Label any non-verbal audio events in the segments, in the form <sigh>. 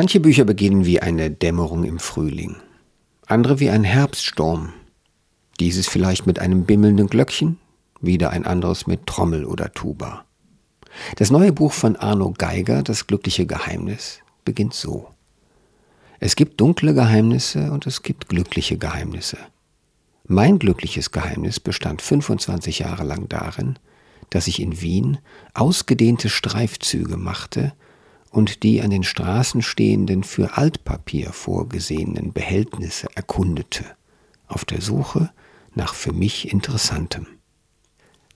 Manche Bücher beginnen wie eine Dämmerung im Frühling, andere wie ein Herbststurm. Dieses vielleicht mit einem bimmelnden Glöckchen, wieder ein anderes mit Trommel oder Tuba. Das neue Buch von Arno Geiger, Das glückliche Geheimnis, beginnt so. Es gibt dunkle Geheimnisse und es gibt glückliche Geheimnisse. Mein glückliches Geheimnis bestand 25 Jahre lang darin, dass ich in Wien ausgedehnte Streifzüge machte und die an den Straßen stehenden für Altpapier vorgesehenen Behältnisse erkundete, auf der Suche nach für mich Interessantem.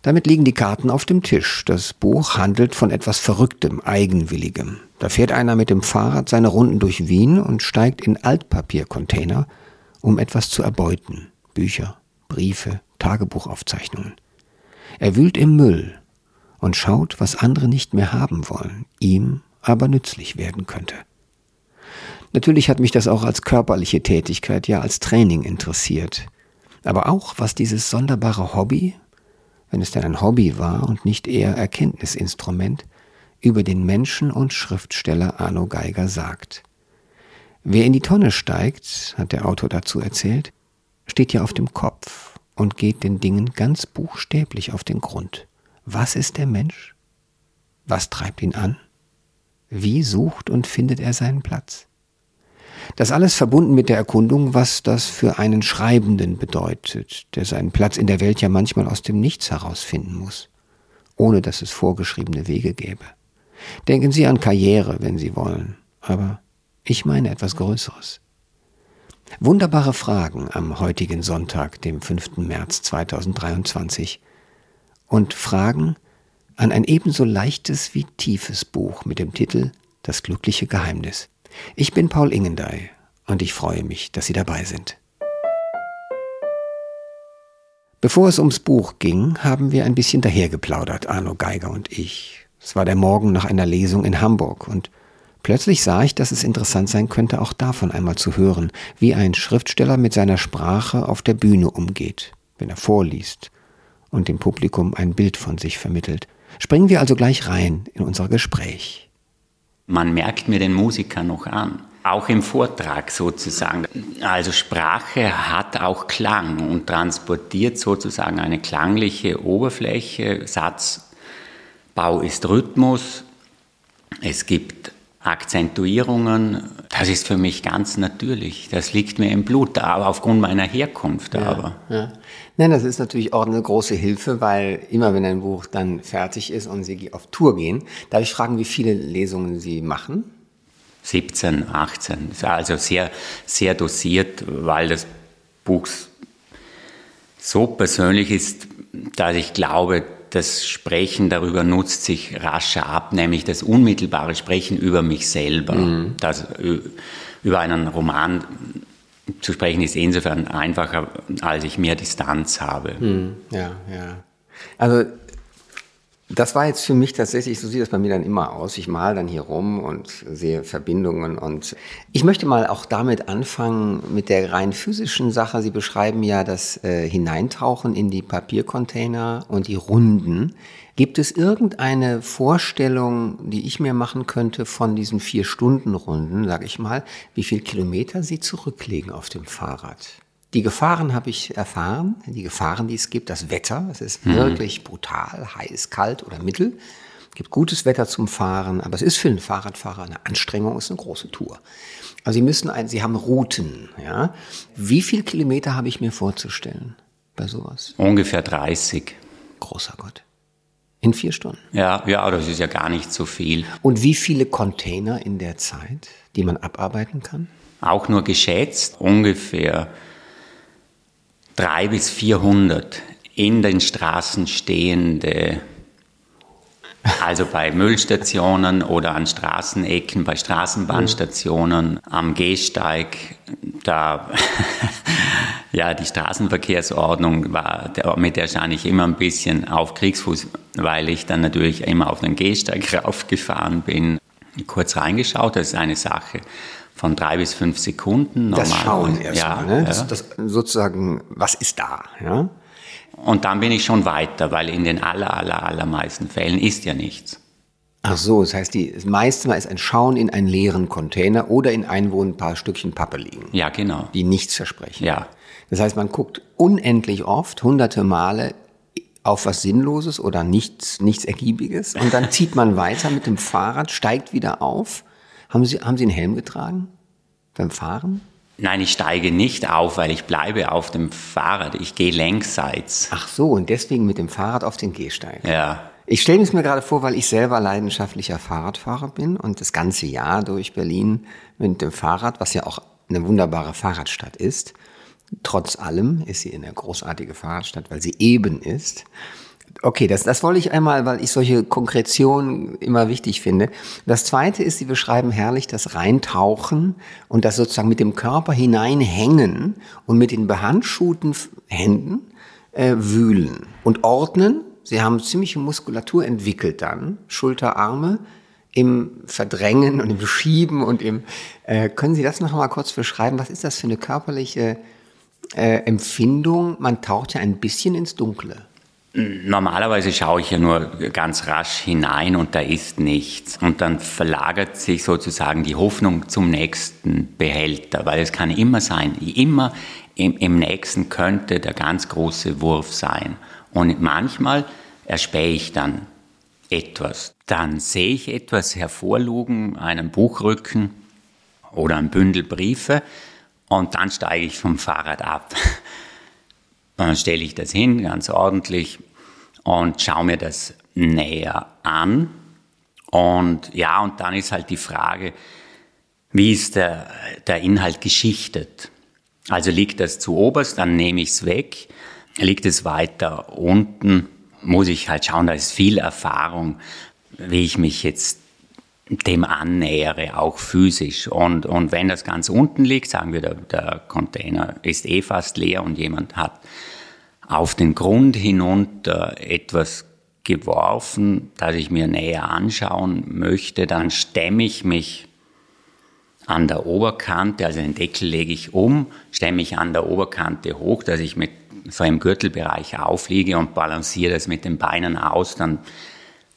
Damit liegen die Karten auf dem Tisch. Das Buch handelt von etwas Verrücktem, Eigenwilligem. Da fährt einer mit dem Fahrrad seine Runden durch Wien und steigt in Altpapiercontainer, um etwas zu erbeuten. Bücher, Briefe, Tagebuchaufzeichnungen. Er wühlt im Müll und schaut, was andere nicht mehr haben wollen, ihm aber nützlich werden könnte. Natürlich hat mich das auch als körperliche Tätigkeit, ja als Training interessiert. Aber auch, was dieses sonderbare Hobby, wenn es denn ein Hobby war und nicht eher Erkenntnisinstrument, über den Menschen und Schriftsteller Arno Geiger sagt. Wer in die Tonne steigt, hat der Autor dazu erzählt, steht ja auf dem Kopf und geht den Dingen ganz buchstäblich auf den Grund. Was ist der Mensch? Was treibt ihn an? Wie sucht und findet er seinen Platz? Das alles verbunden mit der Erkundung, was das für einen Schreibenden bedeutet, der seinen Platz in der Welt ja manchmal aus dem Nichts herausfinden muss, ohne dass es vorgeschriebene Wege gäbe. Denken Sie an Karriere, wenn Sie wollen, aber ich meine etwas Größeres. Wunderbare Fragen am heutigen Sonntag, dem 5. März 2023. Und Fragen an ein ebenso leichtes wie tiefes Buch mit dem Titel Das glückliche Geheimnis. Ich bin Paul Ingendey und ich freue mich, dass Sie dabei sind. Bevor es ums Buch ging, haben wir ein bisschen dahergeplaudert, Arno Geiger und ich. Es war der Morgen nach einer Lesung in Hamburg und Plötzlich sah ich, dass es interessant sein könnte, auch davon einmal zu hören, wie ein Schriftsteller mit seiner Sprache auf der Bühne umgeht, wenn er vorliest und dem Publikum ein Bild von sich vermittelt. Springen wir also gleich rein in unser Gespräch. Man merkt mir den Musiker noch an, auch im Vortrag sozusagen. Also Sprache hat auch Klang und transportiert sozusagen eine klangliche Oberfläche. Satzbau ist Rhythmus. Es gibt Akzentuierungen, das ist für mich ganz natürlich. Das liegt mir im Blut, aber aufgrund meiner Herkunft. Ja, aber. Ja. Nein, das ist natürlich auch eine große Hilfe, weil immer wenn ein Buch dann fertig ist und Sie auf Tour gehen, darf ich fragen, wie viele Lesungen Sie machen? 17, 18. Also sehr, sehr dosiert, weil das Buch so persönlich ist, dass ich glaube, das Sprechen darüber nutzt sich rascher ab, nämlich das unmittelbare Sprechen über mich selber. Mhm. Das, über einen Roman zu sprechen ist insofern einfacher, als ich mehr Distanz habe. Mhm. Ja, ja. Also das war jetzt für mich tatsächlich, so sieht das bei mir dann immer aus. Ich male dann hier rum und sehe Verbindungen und ich möchte mal auch damit anfangen mit der rein physischen Sache. Sie beschreiben ja das äh, Hineintauchen in die Papiercontainer und die Runden. Gibt es irgendeine Vorstellung, die ich mir machen könnte von diesen vier Stunden Runden, sag ich mal, wie viel Kilometer Sie zurücklegen auf dem Fahrrad? Die Gefahren habe ich erfahren, die Gefahren, die es gibt, das Wetter, es ist mhm. wirklich brutal, heiß, kalt oder mittel. Es gibt gutes Wetter zum Fahren, aber es ist für einen Fahrradfahrer eine Anstrengung, es ist eine große Tour. Also Sie müssen ein, Sie haben Routen, ja. Wie viel Kilometer habe ich mir vorzustellen bei sowas? Ungefähr 30. Großer Gott. In vier Stunden? Ja, ja, das ist ja gar nicht so viel. Und wie viele Container in der Zeit, die man abarbeiten kann? Auch nur geschätzt, ungefähr drei bis 400 in den Straßen stehende, also bei Müllstationen oder an Straßenecken, bei Straßenbahnstationen, am Gehsteig, da <laughs> ja die Straßenverkehrsordnung war, mit der stand ich immer ein bisschen auf Kriegsfuß, weil ich dann natürlich immer auf den Gehsteig <laughs> raufgefahren bin. Kurz reingeschaut, das ist eine Sache von drei bis fünf Sekunden. Normal. Das Schauen erstmal, ja, ne? Das, das sozusagen, was ist da, ja? Und dann bin ich schon weiter, weil in den aller, aller, allermeisten Fällen ist ja nichts. Ach so, das heißt, die, das meiste Mal ist ein Schauen in einen leeren Container oder in einen, wo ein paar Stückchen Pappe liegen. Ja, genau. Die nichts versprechen. Ja. Das heißt, man guckt unendlich oft, hunderte Male auf was Sinnloses oder nichts, nichts Ergiebiges und dann zieht man weiter mit dem Fahrrad, steigt wieder auf. Haben Sie, haben Sie einen Helm getragen beim Fahren? Nein, ich steige nicht auf, weil ich bleibe auf dem Fahrrad. Ich gehe längsseits. Ach so, und deswegen mit dem Fahrrad auf den Gehsteig. Ja. Ich stelle es mir gerade vor, weil ich selber leidenschaftlicher Fahrradfahrer bin und das ganze Jahr durch Berlin mit dem Fahrrad, was ja auch eine wunderbare Fahrradstadt ist. Trotz allem ist sie eine großartige Fahrradstadt, weil sie eben ist. Okay, das, das wollte ich einmal, weil ich solche Konkretionen immer wichtig finde. Das zweite ist, Sie beschreiben herrlich das Reintauchen und das sozusagen mit dem Körper hineinhängen und mit den behandschuhten Händen äh, wühlen und ordnen Sie haben ziemliche Muskulatur entwickelt dann, Schulterarme im Verdrängen und im Schieben und im. Äh, können Sie das noch mal kurz beschreiben? Was ist das für eine körperliche äh, Empfindung? Man taucht ja ein bisschen ins Dunkle. Normalerweise schaue ich ja nur ganz rasch hinein und da ist nichts. Und dann verlagert sich sozusagen die Hoffnung zum nächsten Behälter, weil es kann immer sein, immer im, im nächsten könnte der ganz große Wurf sein. Und manchmal erspähe ich dann etwas. Dann sehe ich etwas hervorlugen, einen Buchrücken oder ein Bündel Briefe und dann steige ich vom Fahrrad ab. <laughs> Dann stelle ich das hin, ganz ordentlich, und schaue mir das näher an. Und ja, und dann ist halt die Frage, wie ist der, der Inhalt geschichtet? Also liegt das zu oberst, dann nehme ich es weg. Liegt es weiter unten, muss ich halt schauen, da ist viel Erfahrung, wie ich mich jetzt dem annähere, auch physisch. Und, und wenn das ganz unten liegt, sagen wir, der, der Container ist eh fast leer und jemand hat auf den Grund hinunter etwas geworfen, das ich mir näher anschauen möchte, dann stemme ich mich an der Oberkante, also den Deckel lege ich um, stemme ich an der Oberkante hoch, dass ich mit so im Gürtelbereich aufliege und balanciere das mit den Beinen aus, dann,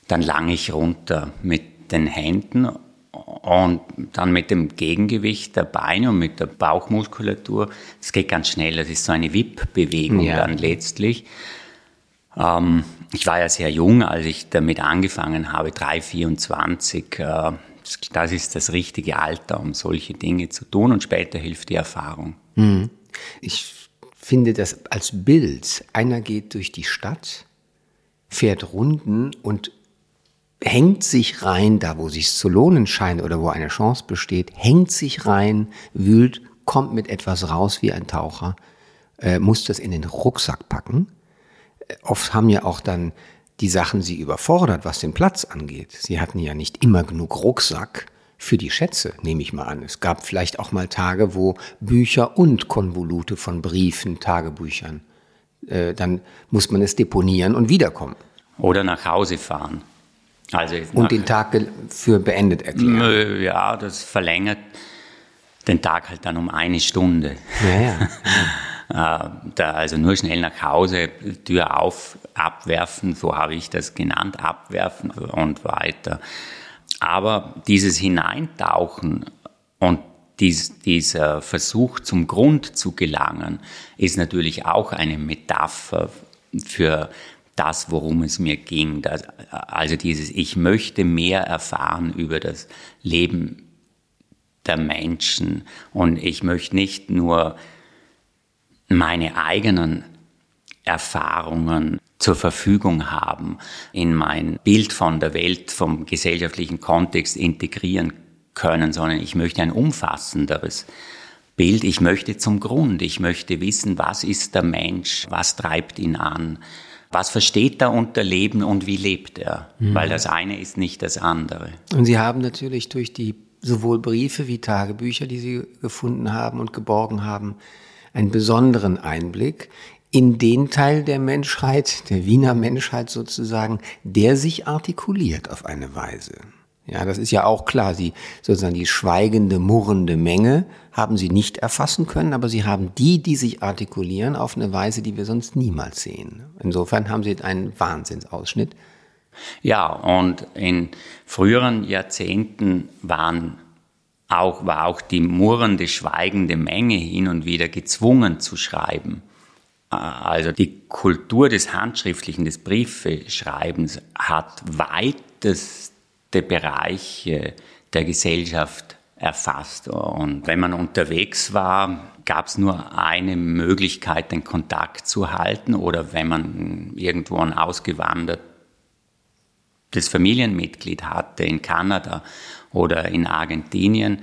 dann lange ich runter mit den Händen und dann mit dem Gegengewicht der Beine und mit der Bauchmuskulatur. Das geht ganz schnell. Das ist so eine Wippbewegung ja. dann letztlich. Ähm, ich war ja sehr jung, als ich damit angefangen habe, 3, 24. Äh, das ist das richtige Alter, um solche Dinge zu tun und später hilft die Erfahrung. Mhm. Ich finde das als Bild. Einer geht durch die Stadt, fährt Runden und hängt sich rein, da wo sich zu lohnen scheint oder wo eine Chance besteht, hängt sich rein, wühlt, kommt mit etwas raus wie ein Taucher, äh, muss das in den Rucksack packen. Äh, oft haben ja auch dann die Sachen sie überfordert, was den Platz angeht. Sie hatten ja nicht immer genug Rucksack für die Schätze, nehme ich mal an. Es gab vielleicht auch mal Tage, wo Bücher und Konvolute von Briefen, Tagebüchern, äh, dann muss man es deponieren und wiederkommen. Oder nach Hause fahren. Also und den Tag für beendet erklären. Ja, das verlängert den Tag halt dann um eine Stunde. Ja, ja. Äh, <laughs> da also nur schnell nach Hause, Tür auf, abwerfen, so habe ich das genannt, abwerfen und weiter. Aber dieses Hineintauchen und dies, dieser Versuch zum Grund zu gelangen, ist natürlich auch eine Metapher für das, worum es mir ging. Das, also dieses, ich möchte mehr erfahren über das Leben der Menschen und ich möchte nicht nur meine eigenen Erfahrungen zur Verfügung haben, in mein Bild von der Welt, vom gesellschaftlichen Kontext integrieren können, sondern ich möchte ein umfassenderes Bild. Ich möchte zum Grund. Ich möchte wissen, was ist der Mensch? Was treibt ihn an? Was versteht er unter Leben und wie lebt er? Mhm. Weil das eine ist nicht das andere. Und Sie haben natürlich durch die sowohl Briefe wie Tagebücher, die Sie gefunden haben und geborgen haben, einen besonderen Einblick in den Teil der Menschheit, der Wiener Menschheit sozusagen, der sich artikuliert auf eine Weise. Ja, das ist ja auch klar. Sie sozusagen die schweigende, murrende Menge haben sie nicht erfassen können, aber sie haben die, die sich artikulieren, auf eine Weise, die wir sonst niemals sehen. Insofern haben sie einen Wahnsinnsausschnitt Ja, und in früheren Jahrzehnten waren auch, war auch die murrende, schweigende Menge hin und wieder gezwungen zu schreiben. Also die Kultur des Handschriftlichen, des Briefeschreibens hat weiteste Bereiche der Gesellschaft erfasst. Und wenn man unterwegs war, gab es nur eine Möglichkeit, den Kontakt zu halten oder wenn man irgendwo ein ausgewandertes Familienmitglied hatte in Kanada oder in Argentinien.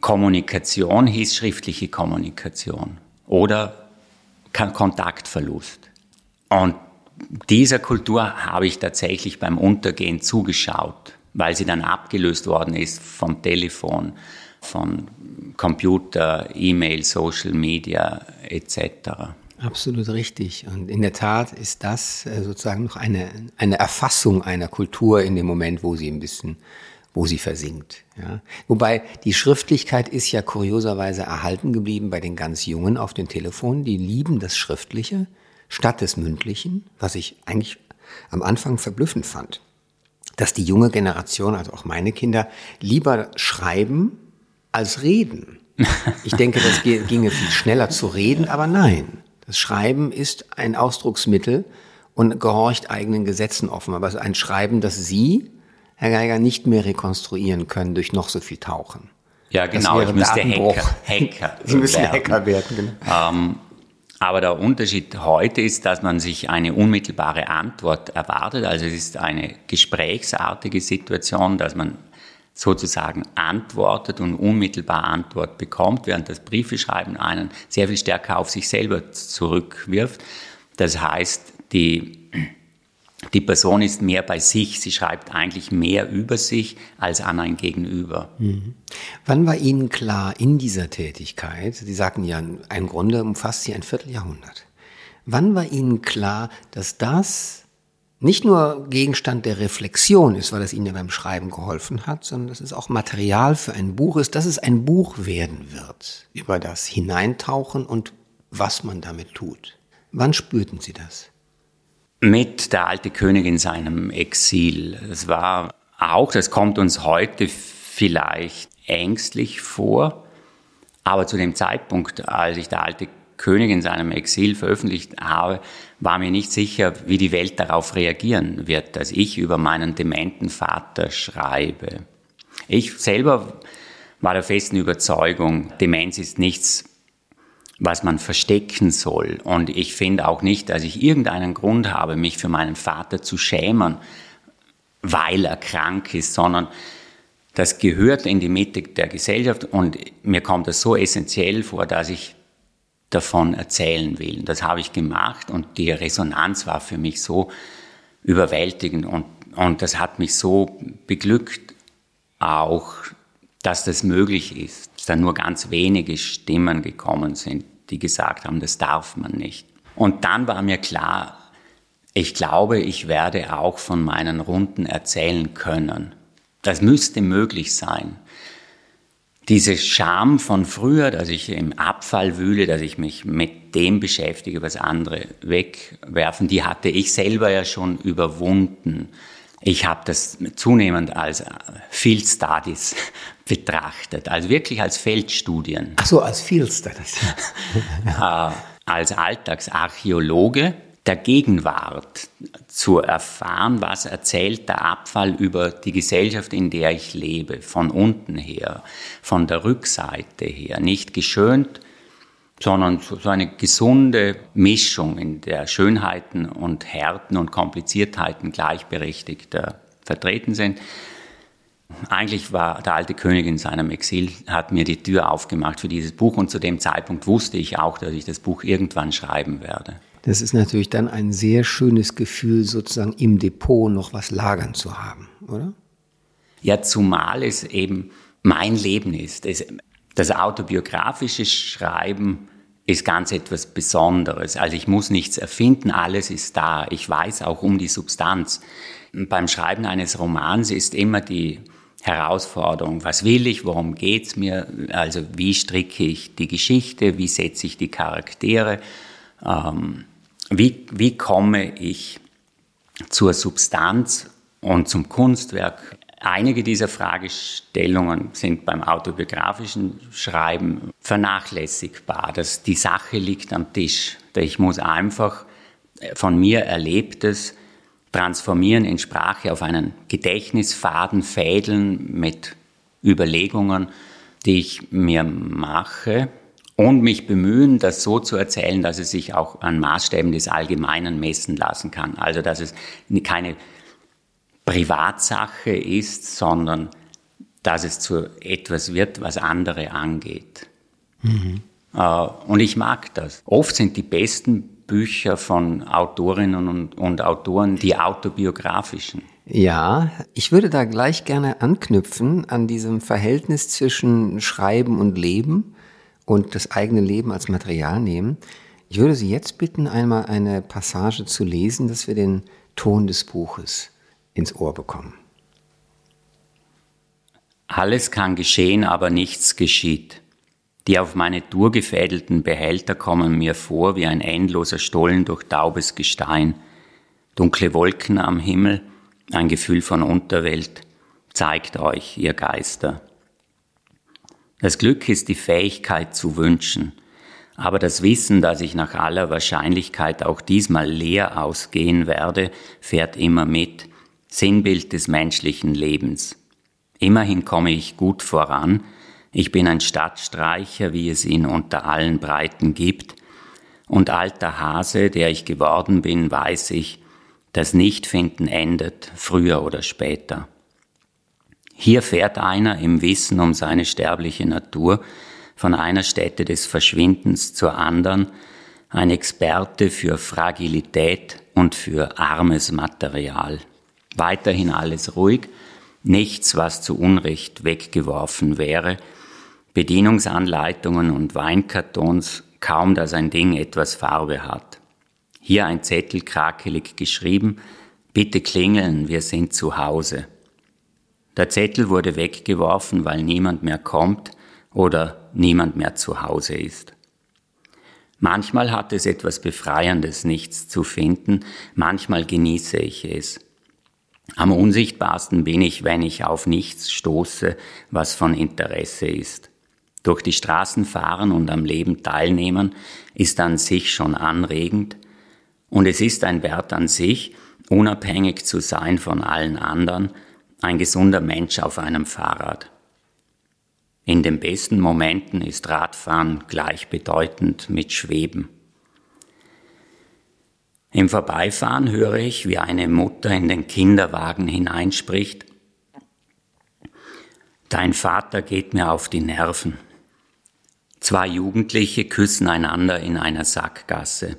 Kommunikation hieß schriftliche Kommunikation oder Kontaktverlust. Und dieser Kultur habe ich tatsächlich beim Untergehen zugeschaut, weil sie dann abgelöst worden ist vom Telefon, von Computer, E-Mail, Social Media etc. Absolut richtig. Und in der Tat ist das äh, sozusagen noch eine, eine Erfassung einer Kultur in dem Moment, wo sie ein bisschen, wo sie versinkt. Ja. Wobei die Schriftlichkeit ist ja kurioserweise erhalten geblieben bei den ganz Jungen auf den Telefonen. Die lieben das Schriftliche statt des Mündlichen, was ich eigentlich am Anfang verblüffend fand. Dass die junge Generation, also auch meine Kinder, lieber schreiben als reden. <laughs> Ich denke, das ginge viel schneller zu reden, aber nein. Das Schreiben ist ein Ausdrucksmittel und gehorcht eigenen Gesetzen offen. Aber es ist ein Schreiben, das Sie, Herr Geiger, nicht mehr rekonstruieren können durch noch so viel Tauchen. Ja, genau. Ich müsste Hacker, Hacker <laughs> Sie müssen werden. Hacker werden. Genau. Ähm, aber der Unterschied heute ist, dass man sich eine unmittelbare Antwort erwartet. Also es ist eine gesprächsartige Situation, dass man sozusagen antwortet und unmittelbar Antwort bekommt, während das Briefeschreiben einen sehr viel stärker auf sich selber zurückwirft. Das heißt, die, die Person ist mehr bei sich, sie schreibt eigentlich mehr über sich als an ein Gegenüber. Mhm. Wann war Ihnen klar in dieser Tätigkeit, Sie sagten ja, im Grunde umfasst sie ein Vierteljahrhundert, wann war Ihnen klar, dass das nicht nur Gegenstand der Reflexion ist, weil es Ihnen ja beim Schreiben geholfen hat, sondern dass es auch Material für ein Buch ist, dass es ein Buch werden wird über das Hineintauchen und was man damit tut. Wann spürten Sie das? Mit der alte König in seinem Exil. Es war auch, das kommt uns heute vielleicht ängstlich vor, aber zu dem Zeitpunkt, als ich der alte König in seinem Exil veröffentlicht habe, war mir nicht sicher, wie die Welt darauf reagieren wird, dass ich über meinen dementen Vater schreibe. Ich selber war der festen Überzeugung, Demenz ist nichts, was man verstecken soll. Und ich finde auch nicht, dass ich irgendeinen Grund habe, mich für meinen Vater zu schämen, weil er krank ist, sondern das gehört in die Mitte der Gesellschaft und mir kommt das so essentiell vor, dass ich davon erzählen will. Das habe ich gemacht und die Resonanz war für mich so überwältigend und, und das hat mich so beglückt auch, dass das möglich ist, dass da nur ganz wenige Stimmen gekommen sind, die gesagt haben, das darf man nicht. Und dann war mir klar, ich glaube, ich werde auch von meinen Runden erzählen können. Das müsste möglich sein diese Scham von früher, dass ich im Abfall wühle, dass ich mich mit dem beschäftige, was andere wegwerfen, die hatte ich selber ja schon überwunden. Ich habe das zunehmend als Field Studies betrachtet, also wirklich als Feldstudien. Ach so, als Field Studies. <laughs> Äh, als Alltagsarchäologe der Gegenwart zu erfahren, was erzählt der Abfall über die Gesellschaft, in der ich lebe, von unten her, von der Rückseite her, nicht geschönt, sondern so eine gesunde Mischung, in der Schönheiten und Härten und Kompliziertheiten gleichberechtigt vertreten sind. Eigentlich war der alte König in seinem Exil, hat mir die Tür aufgemacht für dieses Buch und zu dem Zeitpunkt wusste ich auch, dass ich das Buch irgendwann schreiben werde. Das ist natürlich dann ein sehr schönes Gefühl, sozusagen im Depot noch was lagern zu haben, oder? Ja, zumal es eben mein Leben ist. Das autobiografische Schreiben ist ganz etwas Besonderes. Also ich muss nichts erfinden, alles ist da. Ich weiß auch um die Substanz. Beim Schreiben eines Romans ist immer die Herausforderung, was will ich, worum geht's mir, also wie stricke ich die Geschichte, wie setze ich die Charaktere ähm, wie, wie komme ich zur Substanz und zum Kunstwerk. Einige dieser Fragestellungen sind beim autobiografischen Schreiben vernachlässigbar. Das, die Sache liegt am Tisch. Ich muss einfach von mir Erlebtes transformieren in Sprache auf einen Gedächtnisfaden, fädeln mit Überlegungen, die ich mir mache und mich bemühen, das so zu erzählen, dass es sich auch an Maßstäben des Allgemeinen messen lassen kann. Also dass es keine Privatsache ist, sondern dass es zu etwas wird, was andere angeht. Mhm. Und ich mag das. Oft sind die besten Bücher von Autorinnen und, und Autoren die autobiografischen. Ja, ich würde da gleich gerne anknüpfen an diesem Verhältnis zwischen Schreiben und Leben und das eigene Leben als Material nehmen. Ich würde Sie jetzt bitten, einmal eine Passage zu lesen, dass wir den Ton des Buches ins Ohr bekommen. Alles kann geschehen, aber nichts geschieht. Die auf meine Tour gefädelten Behälter kommen mir vor wie ein endloser Stollen durch taubes Gestein. Dunkle Wolken am Himmel, ein Gefühl von Unterwelt. Zeigt euch, ihr Geister. Das Glück ist die Fähigkeit zu wünschen, aber das Wissen, dass ich nach aller Wahrscheinlichkeit auch diesmal leer ausgehen werde, fährt immer mit, Sinnbild des menschlichen Lebens. Immerhin komme ich gut voran, ich bin ein Stadtstreicher, wie es ihn unter allen Breiten gibt, und alter Hase, der ich geworden bin, weiß ich, das Nichtfinden endet, früher oder später. Hier fährt einer im Wissen um seine sterbliche Natur von einer Stätte des Verschwindens zur anderen, ein Experte für Fragilität und für armes Material. Weiterhin alles ruhig, nichts, was zu Unrecht weggeworfen wäre, Bedienungsanleitungen und Weinkartons, kaum dass ein Ding etwas Farbe hat. Hier ein Zettel krakelig geschrieben, bitte klingeln, wir sind zu Hause. Der Zettel wurde weggeworfen, weil niemand mehr kommt oder niemand mehr zu Hause ist. Manchmal hat es etwas Befreiendes, nichts zu finden, manchmal genieße ich es. Am unsichtbarsten bin ich, wenn ich auf nichts stoße, was von Interesse ist. Durch die Straßen fahren und am Leben teilnehmen ist an sich schon anregend und es ist ein Wert an sich, unabhängig zu sein von allen anderen, ein gesunder Mensch auf einem Fahrrad. In den besten Momenten ist Radfahren gleichbedeutend mit Schweben. Im Vorbeifahren höre ich, wie eine Mutter in den Kinderwagen hineinspricht, Dein Vater geht mir auf die Nerven. Zwei Jugendliche küssen einander in einer Sackgasse.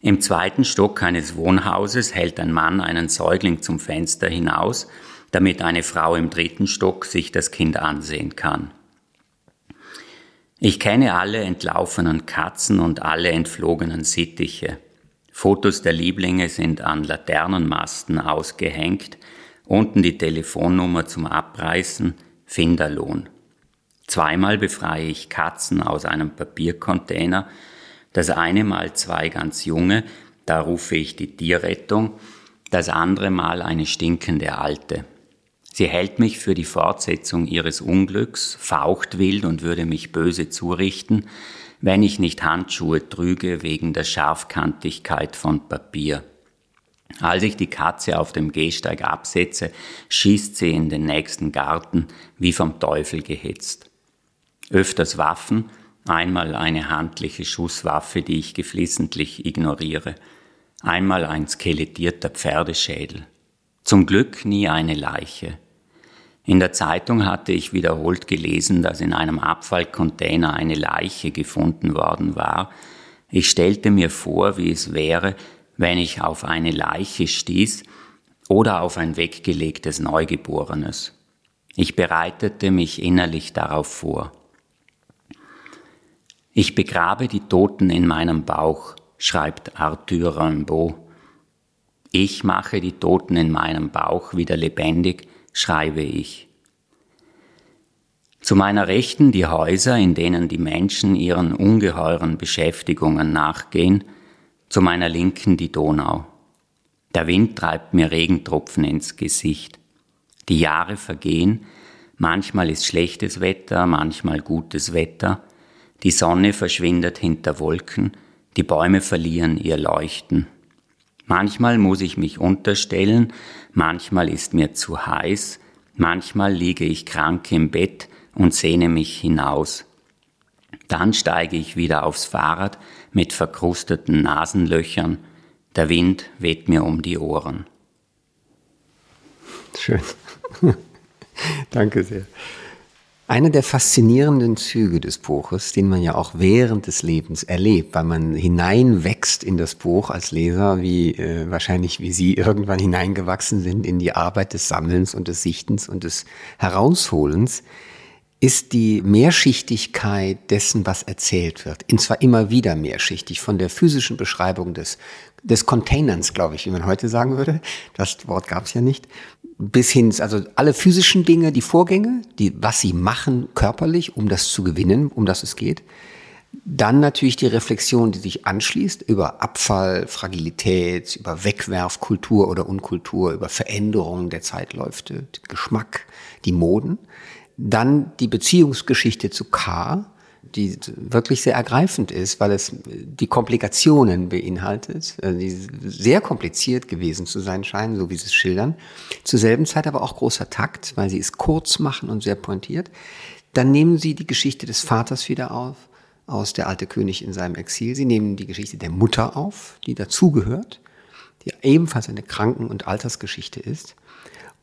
Im zweiten Stock eines Wohnhauses hält ein Mann einen Säugling zum Fenster hinaus, damit eine Frau im dritten Stock sich das Kind ansehen kann. Ich kenne alle entlaufenen Katzen und alle entflogenen Sittiche. Fotos der Lieblinge sind an Laternenmasten ausgehängt, unten die Telefonnummer zum Abreißen, Finderlohn. Zweimal befreie ich Katzen aus einem Papiercontainer, das eine Mal zwei ganz junge, da rufe ich die Tierrettung, das andere Mal eine stinkende Alte. Sie hält mich für die Fortsetzung ihres Unglücks, faucht wild und würde mich böse zurichten, wenn ich nicht Handschuhe trüge wegen der Scharfkantigkeit von Papier. Als ich die Katze auf dem Gehsteig absetze, schießt sie in den nächsten Garten wie vom Teufel gehetzt. Öfters Waffen, Einmal eine handliche Schusswaffe, die ich geflissentlich ignoriere. Einmal ein skelettierter Pferdeschädel. Zum Glück nie eine Leiche. In der Zeitung hatte ich wiederholt gelesen, dass in einem Abfallcontainer eine Leiche gefunden worden war. Ich stellte mir vor, wie es wäre, wenn ich auf eine Leiche stieß oder auf ein weggelegtes Neugeborenes. Ich bereitete mich innerlich darauf vor. Ich begrabe die Toten in meinem Bauch, schreibt Arthur Rimbaud. Ich mache die Toten in meinem Bauch wieder lebendig, schreibe ich. Zu meiner Rechten die Häuser, in denen die Menschen ihren ungeheuren Beschäftigungen nachgehen, zu meiner Linken die Donau. Der Wind treibt mir Regentropfen ins Gesicht. Die Jahre vergehen, manchmal ist schlechtes Wetter, manchmal gutes Wetter, die Sonne verschwindet hinter Wolken, die Bäume verlieren ihr Leuchten. Manchmal muss ich mich unterstellen, manchmal ist mir zu heiß, manchmal liege ich krank im Bett und sehne mich hinaus. Dann steige ich wieder aufs Fahrrad mit verkrusteten Nasenlöchern, der Wind weht mir um die Ohren. Schön. <laughs> Danke sehr. Einer der faszinierenden Züge des Buches, den man ja auch während des Lebens erlebt, weil man hineinwächst in das Buch als Leser, wie äh, wahrscheinlich wie Sie irgendwann hineingewachsen sind in die Arbeit des Sammelns und des Sichtens und des Herausholens, ist die Mehrschichtigkeit dessen, was erzählt wird. Und zwar immer wieder mehrschichtig, von der physischen Beschreibung des, des Containers, glaube ich, wie man heute sagen würde. Das Wort gab es ja nicht bis hin, also alle physischen Dinge, die Vorgänge, die, was sie machen körperlich, um das zu gewinnen, um das es geht. Dann natürlich die Reflexion, die sich anschließt über Abfall, Fragilität, über Wegwerfkultur oder Unkultur, über Veränderungen der Zeitläufe, Geschmack, die Moden. Dann die Beziehungsgeschichte zu K, die wirklich sehr ergreifend ist, weil es die Komplikationen beinhaltet, äh, die sehr kompliziert gewesen zu sein scheinen, so wie sie es schildern. Zur selben Zeit aber auch großer Takt, weil sie es kurz machen und sehr pointiert. Dann nehmen sie die Geschichte des Vaters wieder auf, aus Der alte König in seinem Exil. Sie nehmen die Geschichte der Mutter auf, die dazugehört, die ebenfalls eine Kranken- und Altersgeschichte ist.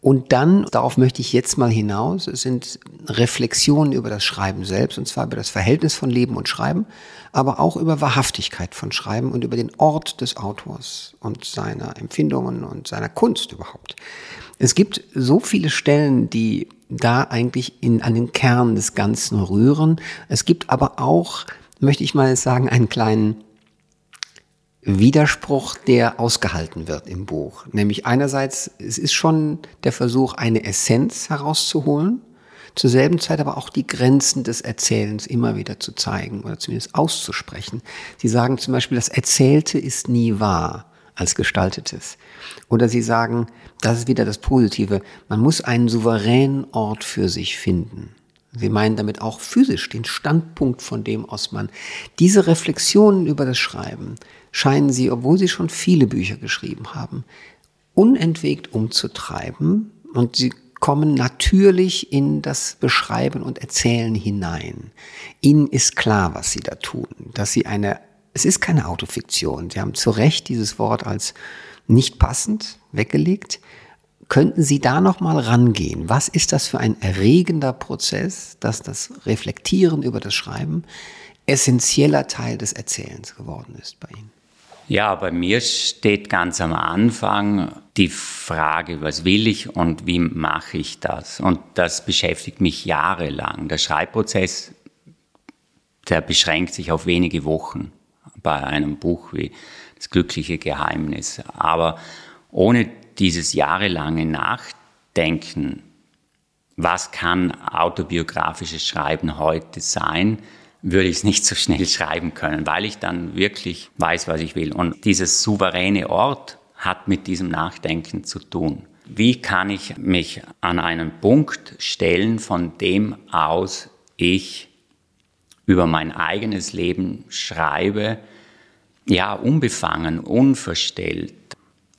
Und dann, darauf möchte ich jetzt mal hinaus, es sind Reflexionen über das Schreiben selbst, und zwar über das Verhältnis von Leben und Schreiben, aber auch über Wahrhaftigkeit von Schreiben und über den Ort des Autors und seiner Empfindungen und seiner Kunst überhaupt. Es gibt so viele Stellen, die da eigentlich in, an den Kern des Ganzen rühren. Es gibt aber auch, möchte ich mal sagen, einen kleinen Widerspruch, der ausgehalten wird im Buch. Nämlich einerseits, es ist schon der Versuch, eine Essenz herauszuholen, zur selben Zeit aber auch die Grenzen des Erzählens immer wieder zu zeigen oder zumindest auszusprechen. Sie sagen zum Beispiel, das Erzählte ist nie wahr als Gestaltetes. Oder sie sagen, das ist wieder das Positive, man muss einen souveränen Ort für sich finden. Sie meinen damit auch physisch den Standpunkt, von dem aus man diese Reflexionen über das Schreiben scheinen sie, obwohl sie schon viele Bücher geschrieben haben, unentwegt umzutreiben und sie kommen natürlich in das Beschreiben und Erzählen hinein. Ihnen ist klar, was sie da tun, dass sie eine, es ist keine Autofiktion. Sie haben zu Recht dieses Wort als nicht passend weggelegt. Könnten Sie da noch mal rangehen? Was ist das für ein erregender Prozess, dass das Reflektieren über das Schreiben essentieller Teil des Erzählens geworden ist bei Ihnen? Ja, bei mir steht ganz am Anfang die Frage, was will ich und wie mache ich das? Und das beschäftigt mich jahrelang. Der Schreibprozess, der beschränkt sich auf wenige Wochen bei einem Buch wie Das glückliche Geheimnis. Aber ohne dieses jahrelange Nachdenken, was kann autobiografisches Schreiben heute sein, würde ich es nicht so schnell schreiben können, weil ich dann wirklich weiß, was ich will. Und dieses souveräne Ort hat mit diesem Nachdenken zu tun. Wie kann ich mich an einen Punkt stellen, von dem aus ich über mein eigenes Leben schreibe, ja, unbefangen, unverstellt.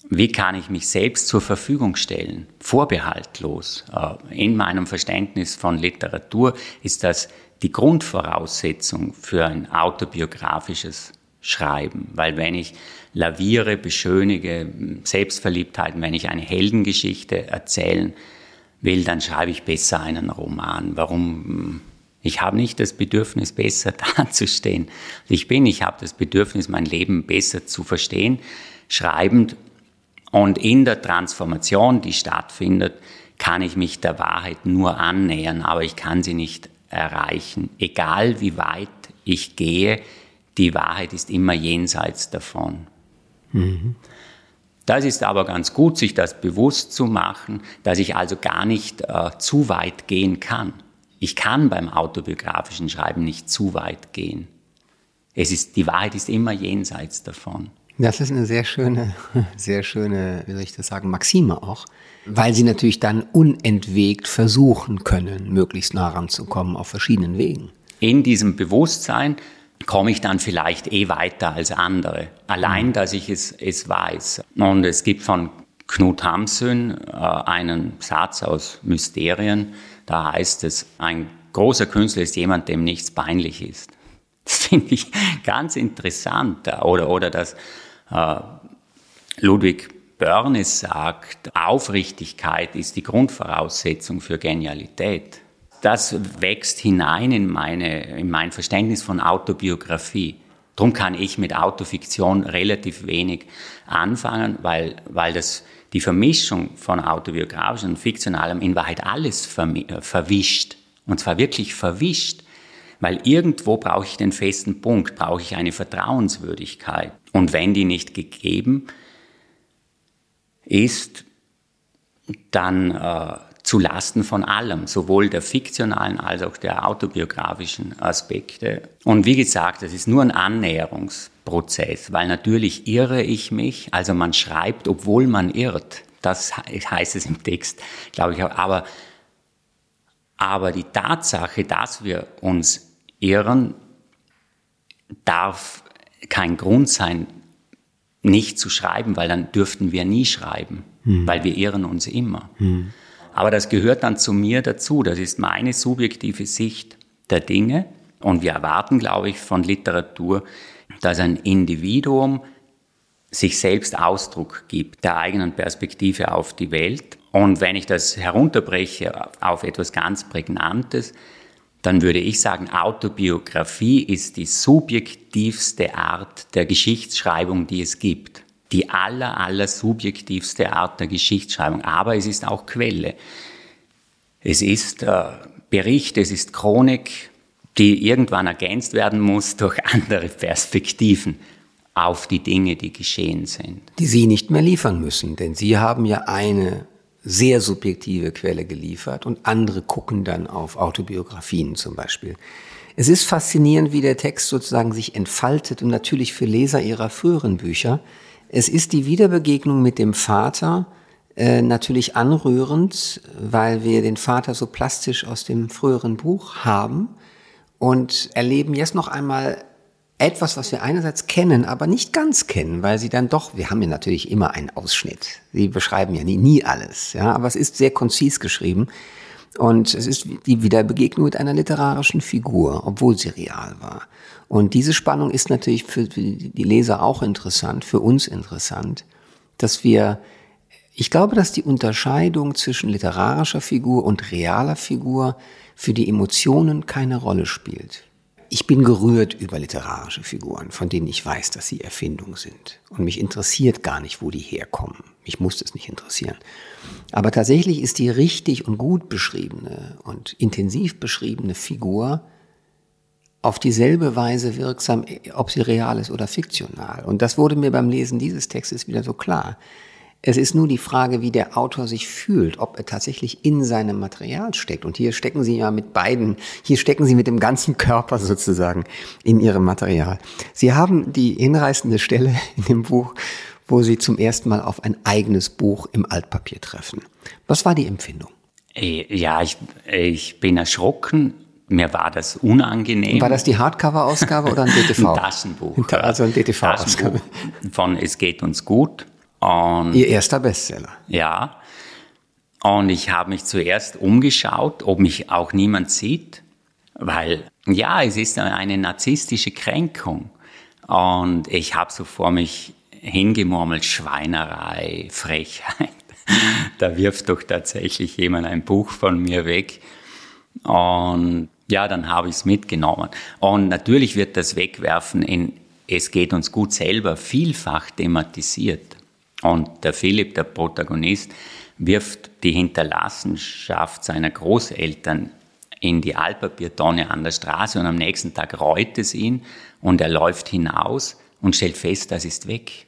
Wie kann ich mich selbst zur Verfügung stellen, vorbehaltlos? Äh, in meinem Verständnis von Literatur ist das die Grundvoraussetzung für ein autobiografisches Schreiben. Weil wenn ich laviere, beschönige Selbstverliebtheiten, wenn ich eine Heldengeschichte erzählen will, dann schreibe ich besser einen Roman. Warum? Ich habe nicht das Bedürfnis, besser <laughs> dazustehen. Ich bin, ich habe das Bedürfnis, mein Leben besser zu verstehen, schreibend. Und in der Transformation, die stattfindet, kann ich mich der Wahrheit nur annähern, aber ich kann sie nicht erreichen. Egal wie weit ich gehe, die Wahrheit ist immer jenseits davon. Mhm. Das ist aber ganz gut, sich das bewusst zu machen, dass ich also gar nicht äh, zu weit gehen kann. Ich kann beim autobiografischen Schreiben nicht zu weit gehen. Es ist, die Wahrheit ist immer jenseits davon. Das ist eine sehr schöne, <laughs> sehr schöne, wie soll ich das sagen, Maxime auch, weil sie natürlich dann unentwegt versuchen können, möglichst nah ranzukommen auf verschiedenen Wegen. In diesem Bewusstsein komme ich dann vielleicht eh weiter als andere. Allein, mhm. dass ich es, es weiß. Und es gibt von Knut Hamsun äh, einen Satz aus Mysterien, da heißt es, ein großer Künstler ist jemand, dem nichts peinlich ist. <laughs> Das finde ich <laughs> ganz interessant. Oder, oder dass Ludwig Börnes sagt, Aufrichtigkeit ist die Grundvoraussetzung für Genialität. Das wächst hinein in, meine, in mein Verständnis von Autobiografie. Darum kann ich mit Autofiktion relativ wenig anfangen, weil, weil das, die Vermischung von autobiografischem und fiktionalem in Wahrheit alles verwischt. Und zwar wirklich verwischt. Weil irgendwo brauche ich den festen Punkt, brauche ich eine Vertrauenswürdigkeit. Und wenn die nicht gegeben ist, dann äh, zu Lasten von allem, sowohl der fiktionalen als auch der autobiografischen Aspekte. Und wie gesagt, das ist nur ein Annäherungsprozess, weil natürlich irre ich mich, also man schreibt, obwohl man irrt. Das heißt es im Text, glaube ich. Aber, aber die Tatsache, dass wir uns Irren darf kein Grund sein, nicht zu schreiben, weil dann dürften wir nie schreiben, hm. weil wir irren uns immer. Hm. Aber das gehört dann zu mir dazu. Das ist meine subjektive Sicht der Dinge. Und wir erwarten, glaube ich, von Literatur, dass ein Individuum sich selbst Ausdruck gibt, der eigenen Perspektive auf die Welt. Und wenn ich das herunterbreche auf etwas ganz Prägnantes, dann würde ich sagen, Autobiografie ist die subjektivste Art der Geschichtsschreibung, die es gibt. Die aller, aller subjektivste Art der Geschichtsschreibung. Aber es ist auch Quelle. Es ist äh, Bericht, es ist Chronik, die irgendwann ergänzt werden muss durch <laughs> andere Perspektiven auf die Dinge, die geschehen sind. Die Sie nicht mehr liefern müssen, denn Sie haben ja eine sehr subjektive Quelle geliefert und andere gucken dann auf Autobiografien zum Beispiel. Es ist faszinierend, wie der Text sozusagen sich entfaltet und natürlich für Leser ihrer früheren Bücher. Es ist die Wiederbegegnung mit dem Vater äh, natürlich anrührend, weil wir den Vater so plastisch aus dem früheren Buch haben und erleben jetzt noch einmal etwas, was wir einerseits kennen, aber nicht ganz kennen, weil sie dann doch, wir haben ja natürlich immer einen Ausschnitt. Sie beschreiben ja nie, nie alles, ja, aber es ist sehr konzis geschrieben. Und es ist die Wiederbegegnung mit einer literarischen Figur, obwohl sie real war. Und diese Spannung ist natürlich für die Leser auch interessant, für uns interessant, dass wir, ich glaube, dass die Unterscheidung zwischen literarischer Figur und realer Figur für die Emotionen keine Rolle spielt. Ich bin gerührt über literarische Figuren, von denen ich weiß, dass sie Erfindung sind. Und mich interessiert gar nicht, wo die herkommen. Mich muss es nicht interessieren. Aber tatsächlich ist die richtig und gut beschriebene und intensiv beschriebene Figur auf dieselbe Weise wirksam, ob sie real ist oder fiktional. Und das wurde mir beim Lesen dieses Textes wieder so klar. Es ist nur die Frage, wie der Autor sich fühlt, ob er tatsächlich in seinem Material steckt. Und hier stecken Sie ja mit beiden, hier stecken Sie mit dem ganzen Körper sozusagen in Ihrem Material. Sie haben die hinreißende Stelle <laughs> in dem Buch, wo Sie zum ersten Mal auf ein eigenes Buch im Altpapier treffen. Was war die Empfindung? Äh, ja, ich, ich bin erschrocken. Mir war das unangenehm. War das die Hardcover-Ausgabe oder ein <laughs> DTV? Ein Taschenbuch. Also ein DTV-Ausgabe. Von Es geht uns gut und, Ihr erster Bestseller. Ja. Und ich habe mich zuerst umgeschaut, ob mich auch niemand sieht, weil ja, es ist eine narzisstische Kränkung. Und ich habe so vor mich hingemurmelt, Schweinerei, Frechheit. <laughs> da wirft doch tatsächlich jemand ein Buch von mir weg. Und ja, dann habe ich es mitgenommen. Und natürlich wird das Wegwerfen in Es geht uns gut selber vielfach thematisiert. Und der Philipp, der Protagonist, wirft die Hinterlassenschaft seiner Großeltern in die Altpapiertonne an der Straße und am nächsten Tag reut es ihn und er läuft hinaus und stellt fest, das ist weg.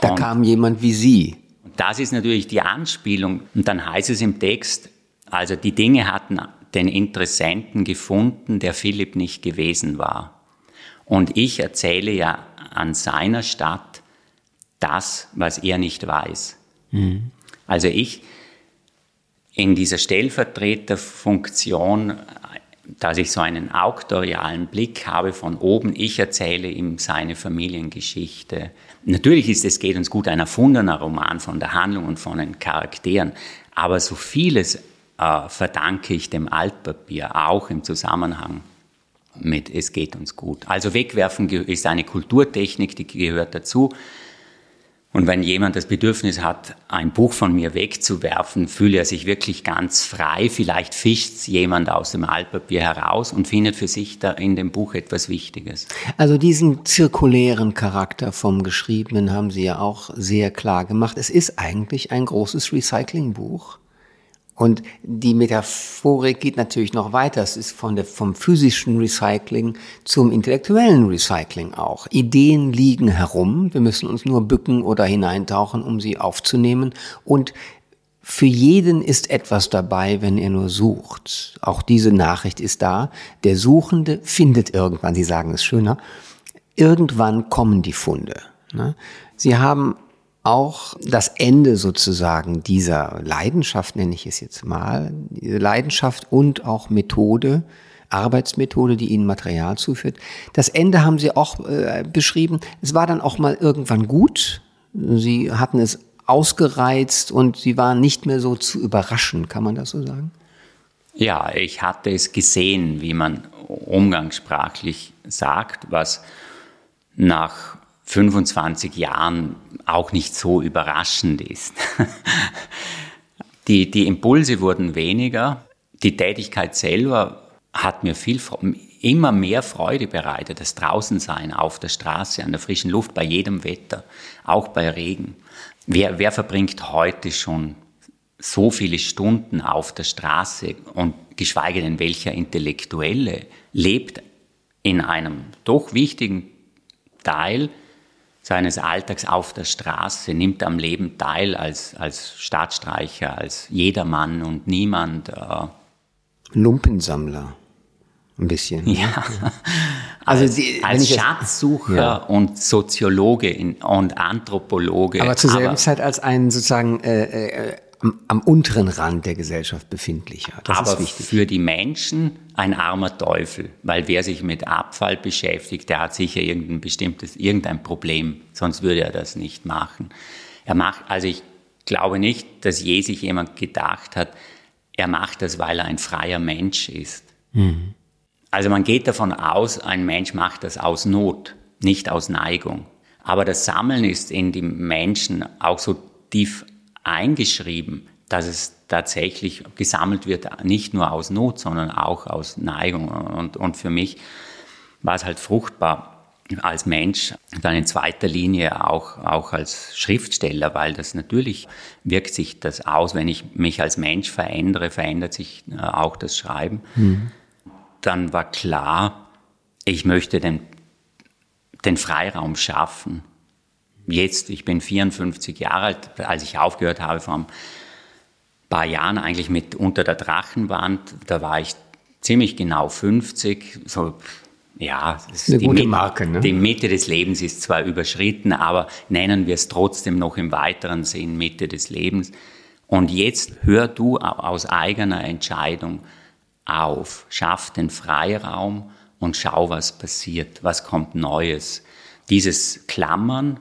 Da und kam jemand wie Sie. Das ist natürlich die Anspielung. Und dann heißt es im Text, also die Dinge hatten den Interessenten gefunden, der Philipp nicht gewesen war. Und ich erzähle ja an seiner Stadt das, was er nicht weiß. Mhm. Also ich in dieser Stellvertreterfunktion, dass ich so einen auktorialen Blick habe von oben, ich erzähle ihm seine Familiengeschichte. Natürlich ist es geht uns gut ein erfundener Roman von der Handlung und von den Charakteren, aber so vieles äh, verdanke ich dem Altpapier, auch im Zusammenhang mit Es geht uns gut. Also wegwerfen ist eine Kulturtechnik, die gehört dazu. Und wenn jemand das Bedürfnis hat, ein Buch von mir wegzuwerfen, fühlt er sich wirklich ganz frei. Vielleicht fischt jemand aus dem Altpapier heraus und findet für sich da in dem Buch etwas Wichtiges. Also diesen zirkulären Charakter vom Geschriebenen haben Sie ja auch sehr klar gemacht. Es ist eigentlich ein großes Recyclingbuch. Und die Metaphorik geht natürlich noch weiter. Es ist von der, vom physischen Recycling zum intellektuellen Recycling auch. Ideen liegen herum. Wir müssen uns nur bücken oder hineintauchen, um sie aufzunehmen. Und für jeden ist etwas dabei, wenn er nur sucht. Auch diese Nachricht ist da. Der Suchende findet irgendwann, Sie sagen es schöner, irgendwann kommen die Funde. Ne? Sie haben auch das Ende sozusagen dieser Leidenschaft, nenne ich es jetzt mal, Leidenschaft und auch Methode, Arbeitsmethode, die ihnen Material zuführt. Das Ende haben sie auch äh, beschrieben. Es war dann auch mal irgendwann gut. Sie hatten es ausgereizt und sie waren nicht mehr so zu überraschen, kann man das so sagen? Ja, ich hatte es gesehen, wie man umgangssprachlich sagt, was nach 25 Jahren auch nicht so überraschend ist. <laughs> die, die Impulse wurden weniger, die Tätigkeit selber hat mir viel, immer mehr Freude bereitet, das Draußensein auf der Straße, an der frischen Luft, bei jedem Wetter, auch bei Regen. Wer, wer verbringt heute schon so viele Stunden auf der Straße und geschweige denn welcher Intellektuelle lebt in einem doch wichtigen Teil seines Alltags auf der Straße, nimmt am Leben teil als, als Staatsstreicher, als Jedermann und niemand. Äh Lumpensammler. Ein bisschen. Ja. Also als, die, als Schatzsucher ja. und Soziologe und Anthropologe. Aber zur selben aber, Zeit als ein sozusagen äh, äh, am, am, unteren Rand der Gesellschaft befindlicher. Das aber für die Menschen ein armer Teufel, weil wer sich mit Abfall beschäftigt, der hat sicher irgendein bestimmtes, irgendein Problem, sonst würde er das nicht machen. Er macht, also ich glaube nicht, dass je sich jemand gedacht hat, er macht das, weil er ein freier Mensch ist. Mhm. Also man geht davon aus, ein Mensch macht das aus Not, nicht aus Neigung. Aber das Sammeln ist in die Menschen auch so tief eingeschrieben, dass es tatsächlich gesammelt wird, nicht nur aus Not, sondern auch aus Neigung. Und, und für mich war es halt fruchtbar als Mensch, dann in zweiter Linie auch, auch als Schriftsteller, weil das natürlich wirkt sich das aus, wenn ich mich als Mensch verändere, verändert sich äh, auch das Schreiben. Mhm. Dann war klar, ich möchte den, den Freiraum schaffen. Jetzt, ich bin 54 Jahre alt, als ich aufgehört habe vor paar Jahren eigentlich mit Unter der Drachenwand. Da war ich ziemlich genau 50. So, ja, eine gute Mitte, Marke. Ne? Die Mitte des Lebens ist zwar überschritten, aber nennen wir es trotzdem noch im weiteren Sinn Mitte des Lebens. Und jetzt hör du aus eigener Entscheidung auf, schaff den Freiraum und schau, was passiert, was kommt Neues. Dieses Klammern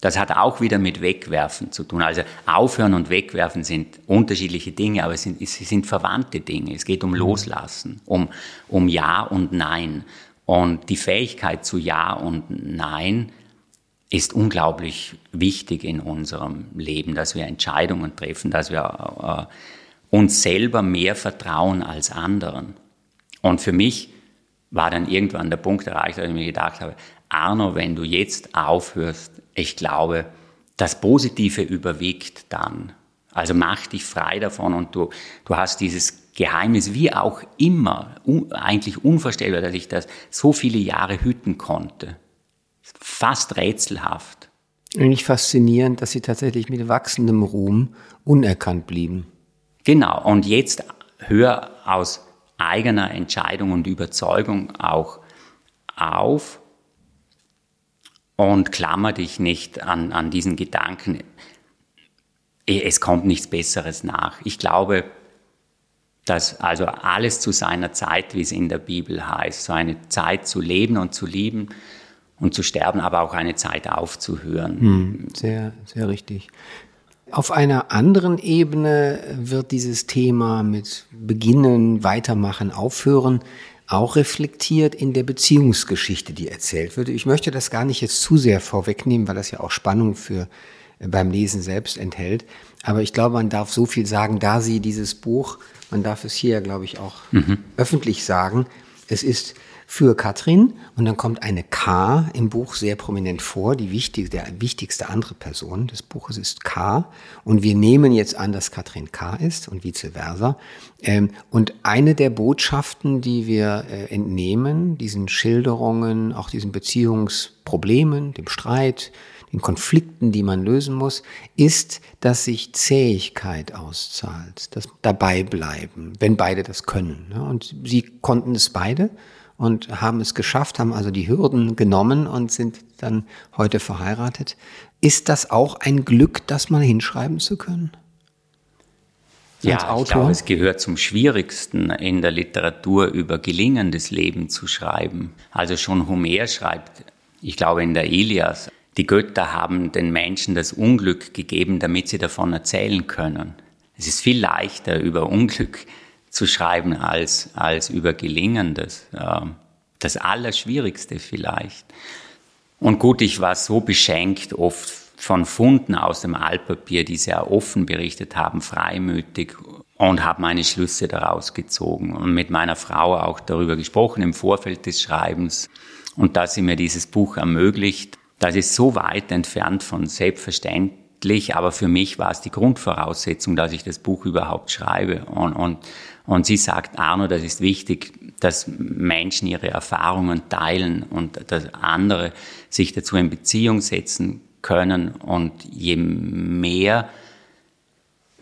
das hat auch wieder mit Wegwerfen zu tun. Also aufhören und wegwerfen sind unterschiedliche Dinge, aber es sind, es sind verwandte Dinge. Es geht um mhm. Loslassen, um, um Ja und Nein. Und die Fähigkeit zu Ja und Nein ist unglaublich wichtig in unserem Leben, dass wir Entscheidungen treffen, dass wir äh, uns selber mehr vertrauen als anderen. Und für mich war dann irgendwann der Punkt erreicht, dass ich mir gedacht habe, Arno, wenn du jetzt aufhörst, ich glaube, das Positive überwiegt dann. Also mach dich frei davon und du, du hast dieses Geheimnis, wie auch immer, un, eigentlich unvorstellbar, dass ich das so viele Jahre hüten konnte. Fast rätselhaft. Eigentlich faszinierend, dass sie tatsächlich mit wachsendem Ruhm unerkannt blieben. Genau, und jetzt hör aus eigener Entscheidung und Überzeugung auch auf, und klammer dich nicht an, an diesen Gedanken. Es kommt nichts Besseres nach. Ich glaube, dass also alles zu seiner Zeit, wie es in der Bibel heißt, so eine Zeit zu leben und zu lieben und zu sterben, aber auch eine Zeit aufzuhören. Hm, sehr, sehr richtig. Auf einer anderen Ebene wird dieses Thema mit Beginnen, Weitermachen, Aufhören auch reflektiert in der Beziehungsgeschichte, die erzählt wird. Ich möchte das gar nicht jetzt zu sehr vorwegnehmen, weil das ja auch Spannung für äh, beim Lesen selbst enthält. Aber ich glaube, man darf so viel sagen, da Sie dieses Buch, man darf es hier, glaube ich, auch mhm. öffentlich sagen, es ist für Katrin und dann kommt eine K im Buch sehr prominent vor, die wichtig, der wichtigste andere Person des Buches ist K und wir nehmen jetzt an, dass Katrin K ist und vice versa. Ähm, und eine der Botschaften, die wir äh, entnehmen, diesen Schilderungen, auch diesen Beziehungsproblemen, dem Streit, den Konflikten, die man lösen muss, ist, dass sich Zähigkeit auszahlt, das dabei bleiben, wenn beide das können. Ne? Und sie konnten es beide und haben es geschafft, haben also die Hürden genommen und sind dann heute verheiratet. Ist das auch ein Glück, das mal hinschreiben zu können? Ja, Autor? ich glaube, es gehört zum Schwierigsten in der Literatur über gelingendes Leben zu schreiben. Also schon Homer schreibt, ich glaube in der Ilias, die Götter haben den Menschen das Unglück gegeben, damit sie davon erzählen können. Es ist viel leichter, über Unglück zu schreiben als, als über Gelingendes. Das Allerschwierigste vielleicht. Und gut, ich war so beschenkt oft von Funden aus dem Altpapier, die sehr offen berichtet haben, freimütig und habe meine Schlüsse daraus gezogen und mit meiner Frau auch darüber gesprochen im Vorfeld des Schreibens und dass sie mir dieses Buch ermöglicht. Das ist so weit entfernt von selbstverständlich aber für mich war es die Grundvoraussetzung, dass ich das Buch überhaupt schreibe. Und, und, und sie sagt, Arno, das ist wichtig, dass Menschen ihre Erfahrungen teilen und dass andere sich dazu in Beziehung setzen können. Und je mehr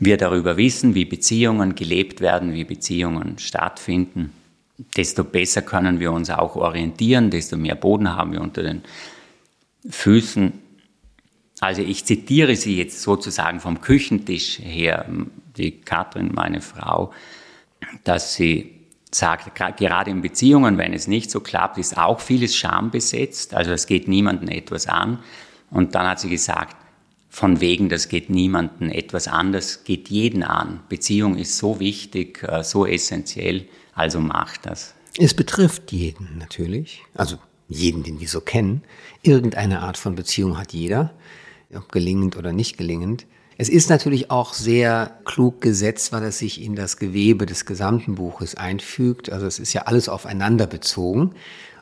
wir darüber wissen, wie Beziehungen gelebt werden, wie Beziehungen stattfinden, desto besser können wir uns auch orientieren, desto mehr Boden haben wir unter den Füßen also ich zitiere sie jetzt sozusagen vom Küchentisch her, die Katrin, meine Frau, dass sie sagt, gerade in Beziehungen, wenn es nicht so klappt, ist auch vieles schambesetzt. Also es geht niemandem etwas an. Und dann hat sie gesagt, von wegen, das geht niemandem etwas an, das geht jeden an. Beziehung ist so wichtig, äh, so essentiell, also macht das. Es betrifft jeden natürlich, also jeden, den wir so kennen. Irgendeine Art von Beziehung hat jeder ob gelingend oder nicht gelingend. Es ist natürlich auch sehr klug gesetzt, weil es sich in das Gewebe des gesamten Buches einfügt. Also es ist ja alles aufeinander bezogen.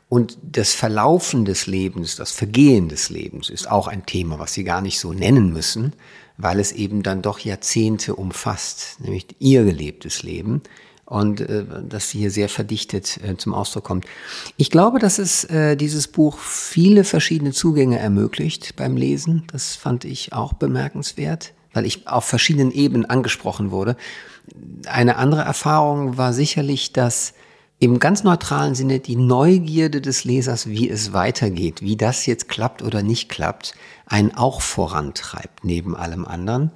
Und das Verlaufen des Lebens, das Vergehen des Lebens ist auch ein Thema, was Sie gar nicht so nennen müssen, weil es eben dann doch Jahrzehnte umfasst, nämlich ihr gelebtes Leben und äh, das hier sehr verdichtet äh, zum Ausdruck kommt. Ich glaube, dass es äh, dieses Buch viele verschiedene Zugänge ermöglicht beim Lesen. Das fand ich auch bemerkenswert, weil ich auf verschiedenen Ebenen angesprochen wurde. Eine andere Erfahrung war sicherlich, dass im ganz neutralen Sinne die Neugierde des Lesers, wie es weitergeht, wie das jetzt klappt oder nicht klappt, einen auch vorantreibt neben allem anderen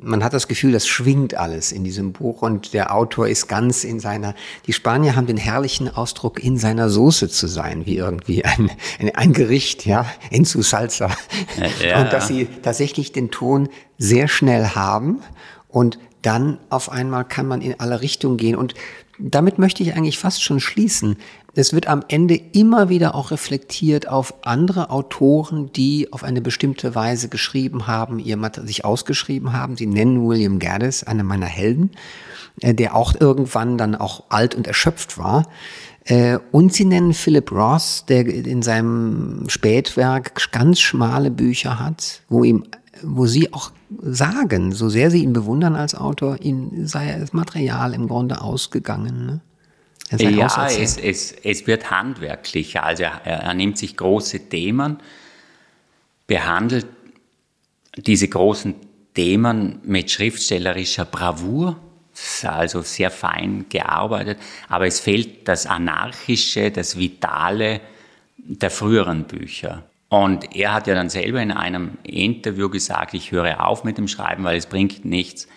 man hat das Gefühl, das schwingt alles in diesem Buch und der Autor ist ganz in seiner, die Spanier haben den herrlichen Ausdruck, in seiner Soße zu sein, wie irgendwie ein, ein, ein Gericht, ja, in su salsa. Ja. Und dass sie tatsächlich den Ton sehr schnell haben und dann auf einmal kann man in alle Richtungen gehen und damit möchte ich eigentlich fast schon schließen es wird am Ende immer wieder auch reflektiert auf andere Autoren, die auf eine bestimmte Weise geschrieben haben, ihr sich ausgeschrieben haben. Sie nennen William Gaddis, einer meiner Helden, äh, der auch irgendwann dann auch alt und erschöpft war. Äh, und sie nennen Philip Ross, der in seinem Spätwerk ganz schmale Bücher hat, wo ihm wo sie auch sagen, so sehr sie ihn bewundern als Autor, ihnen sei das Material im Grunde ausgegangen. Ne? Ja, es, es, es wird handwerklicher. Also er, er nimmt sich große Themen, behandelt diese großen Themen mit schriftstellerischer Bravour, also sehr fein gearbeitet, aber es fehlt das Anarchische, das Vitale der früheren Bücher. Und er hat ja dann selber in einem Interview gesagt, ich höre auf mit dem Schreiben, weil es bringt nichts,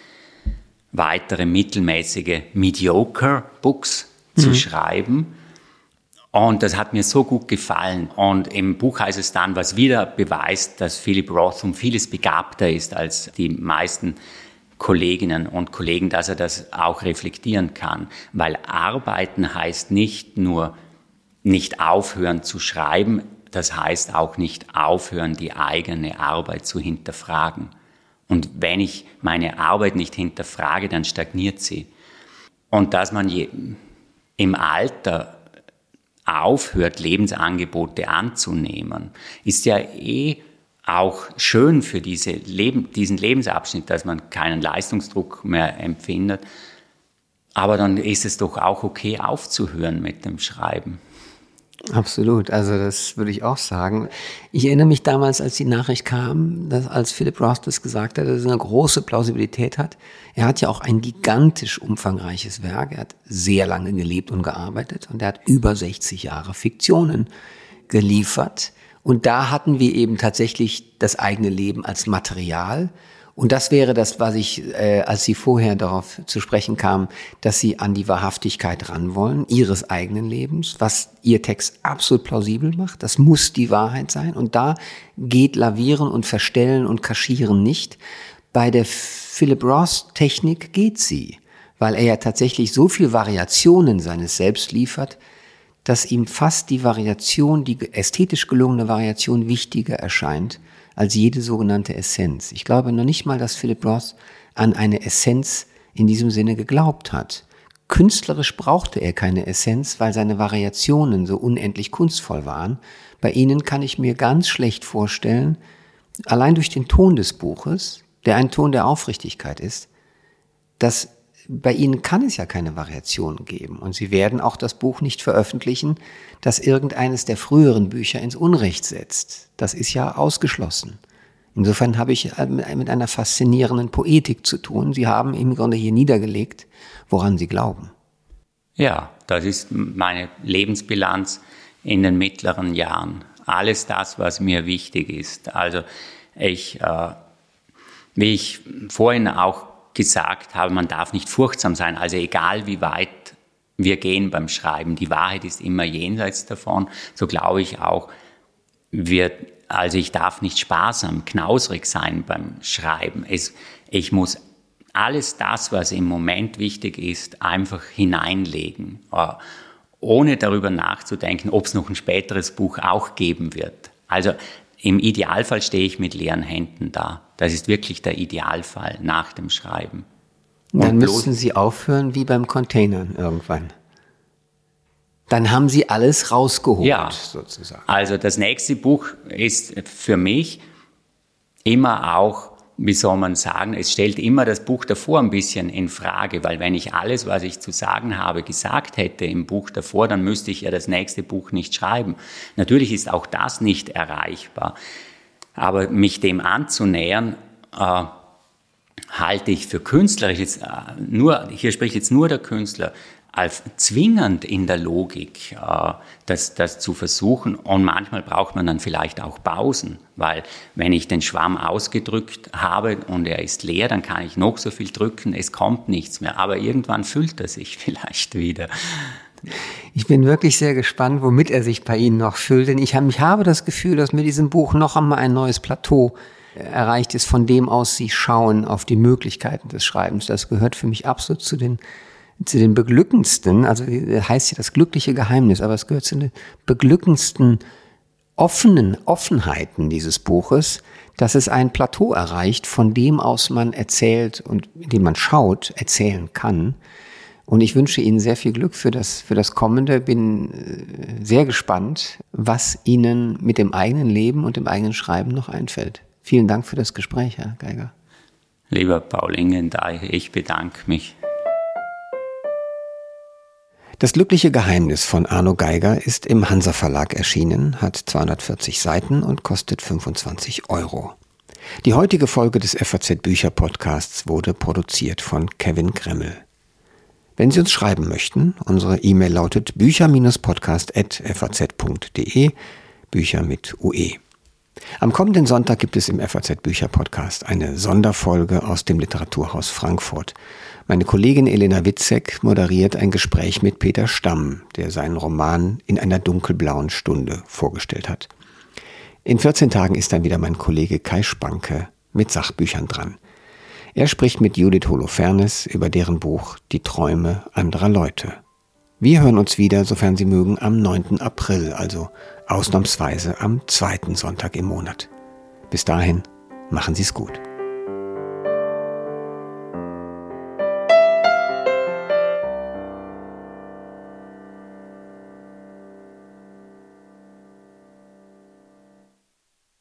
weitere mittelmäßige Mediocre Books mhm. zu schreiben. Und das hat mir so gut gefallen. Und im Buch heißt es dann, was wieder beweist, dass Philip Roth um vieles begabter ist als die meisten Kolleginnen und Kollegen, dass er das auch reflektieren kann. Weil arbeiten heißt nicht nur nicht aufhören zu schreiben, das heißt auch nicht aufhören, die eigene Arbeit zu hinterfragen. Und wenn ich meine Arbeit nicht hinterfrage, dann stagniert sie. Und dass man je, im Alter aufhört, Lebensangebote anzunehmen, ist ja eh auch schön für diese Leben, diesen Lebensabschnitt, dass man keinen Leistungsdruck mehr empfindet. Aber dann ist es doch auch okay aufzuhören mit dem Schreiben. Absolut, also das würde ich auch sagen. Ich erinnere mich damals, als die Nachricht kam, dass als Philip Roth das gesagt hat, dass er eine große Plausibilität hat. Er hat ja auch ein gigantisch umfangreiches Werk. Er hat sehr lange gelebt und gearbeitet und er hat über 60 Jahre Fiktionen geliefert. Und da hatten wir eben tatsächlich das eigene Leben als Material und das wäre das, was ich, äh, als Sie vorher darauf zu sprechen kamen, dass Sie an die Wahrhaftigkeit ran wollen, Ihres eigenen Lebens, was Ihr Text absolut plausibel macht. Das muss die Wahrheit sein. Und da geht Lavieren und Verstellen und Kaschieren nicht. Bei der Philip Ross Technik geht sie, weil er ja tatsächlich so viel Variationen seines Selbst liefert, dass ihm fast die Variation, die ästhetisch gelungene Variation wichtiger erscheint als jede sogenannte Essenz. Ich glaube noch nicht mal, dass Philip Roth an eine Essenz in diesem Sinne geglaubt hat. Künstlerisch brauchte er keine Essenz, weil seine Variationen so unendlich kunstvoll waren. Bei ihnen kann ich mir ganz schlecht vorstellen, allein durch den Ton des Buches, der ein Ton der Aufrichtigkeit ist, dass bei Ihnen kann es ja keine Variationen geben. Und Sie werden auch das Buch nicht veröffentlichen, das irgendeines der früheren Bücher ins Unrecht setzt. Das ist ja ausgeschlossen. Insofern habe ich äh, mit einer faszinierenden Poetik zu tun. Sie haben im Grunde hier niedergelegt, woran Sie glauben. Ja, das ist meine Lebensbilanz in den mittleren Jahren. Alles das, was mir wichtig ist. Also ich, äh, wie ich vorhin auch gesagt habe, man darf nicht furchtsam sein. Also egal wie weit wir gehen beim Schreiben, die Wahrheit ist immer jenseits davon. So glaube ich auch, wird, also ich darf nicht sparsam, knausrig sein beim Schreiben. Es, ich muss alles das, was im Moment wichtig ist, einfach hineinlegen, äh, ohne darüber nachzudenken, ob es noch ein späteres Buch auch geben wird. Also im Idealfall stehe ich mit leeren Händen da. Das ist wirklich der Idealfall nach dem Schreiben. Und Dann müssen Sie aufhören wie beim Containern irgendwann. Dann haben Sie alles rausgeholt, ja, sozusagen. Also das nächste Buch ist für mich immer auch wie soll man sagen, es stellt immer das Buch davor ein bisschen in Frage, weil wenn ich alles, was ich zu sagen habe, gesagt hätte im Buch davor, dann müsste ich ja das nächste Buch nicht schreiben. Natürlich ist auch das nicht erreichbar, aber mich dem anzunähern, äh, halte ich für künstlerisch jetzt äh, nur, hier spricht jetzt nur der Künstler, als zwingend in der Logik, äh, das, das zu versuchen. Und manchmal braucht man dann vielleicht auch Pausen, weil wenn ich den Schwamm ausgedrückt habe und er ist leer, dann kann ich noch so viel drücken, es kommt nichts mehr. Aber irgendwann füllt er sich <laughs> vielleicht wieder. Ich bin wirklich sehr gespannt, womit er sich bei Ihnen noch füllt, denn ich habe das Gefühl, dass mit diesem Buch noch einmal ein neues Plateau äh, erreicht ist, von dem aus Sie schauen auf die Möglichkeiten des Schreibens. Das gehört für mich absolut zu den zu den beglückendsten, also heißt ja das glückliche Geheimnis, aber es gehört zu den beglückendsten offenen Offenheiten dieses Buches, dass es ein Plateau erreicht, von dem aus man erzählt und in dem man schaut, erzählen kann. Und ich wünsche Ihnen sehr viel Glück für das, für das Kommende. Bin äh, sehr gespannt, was Ihnen mit dem eigenen Leben und dem eigenen Schreiben noch einfällt. Vielen Dank für das Gespräch, Herr Geiger. Lieber Paul Ingendeich, ich bedanke mich. Das glückliche Geheimnis von Arno Geiger ist im Hansa Verlag erschienen, hat 240 Seiten und kostet 25 Euro. Die heutige Folge des FAZ Bücher Podcasts wurde produziert von Kevin Gremmel. Wenn Sie uns schreiben möchten, unsere E-Mail lautet bücher-podcast.faz.de, Bücher mit UE. Am kommenden Sonntag gibt es im FAZ Bücher Podcast eine Sonderfolge aus dem Literaturhaus Frankfurt. Meine Kollegin Elena Witzek moderiert ein Gespräch mit Peter Stamm, der seinen Roman in einer dunkelblauen Stunde vorgestellt hat. In 14 Tagen ist dann wieder mein Kollege Kai Spanke mit Sachbüchern dran. Er spricht mit Judith Holofernes über deren Buch Die Träume anderer Leute. Wir hören uns wieder, sofern Sie mögen, am 9. April, also ausnahmsweise am zweiten Sonntag im Monat. Bis dahin, machen Sie es gut.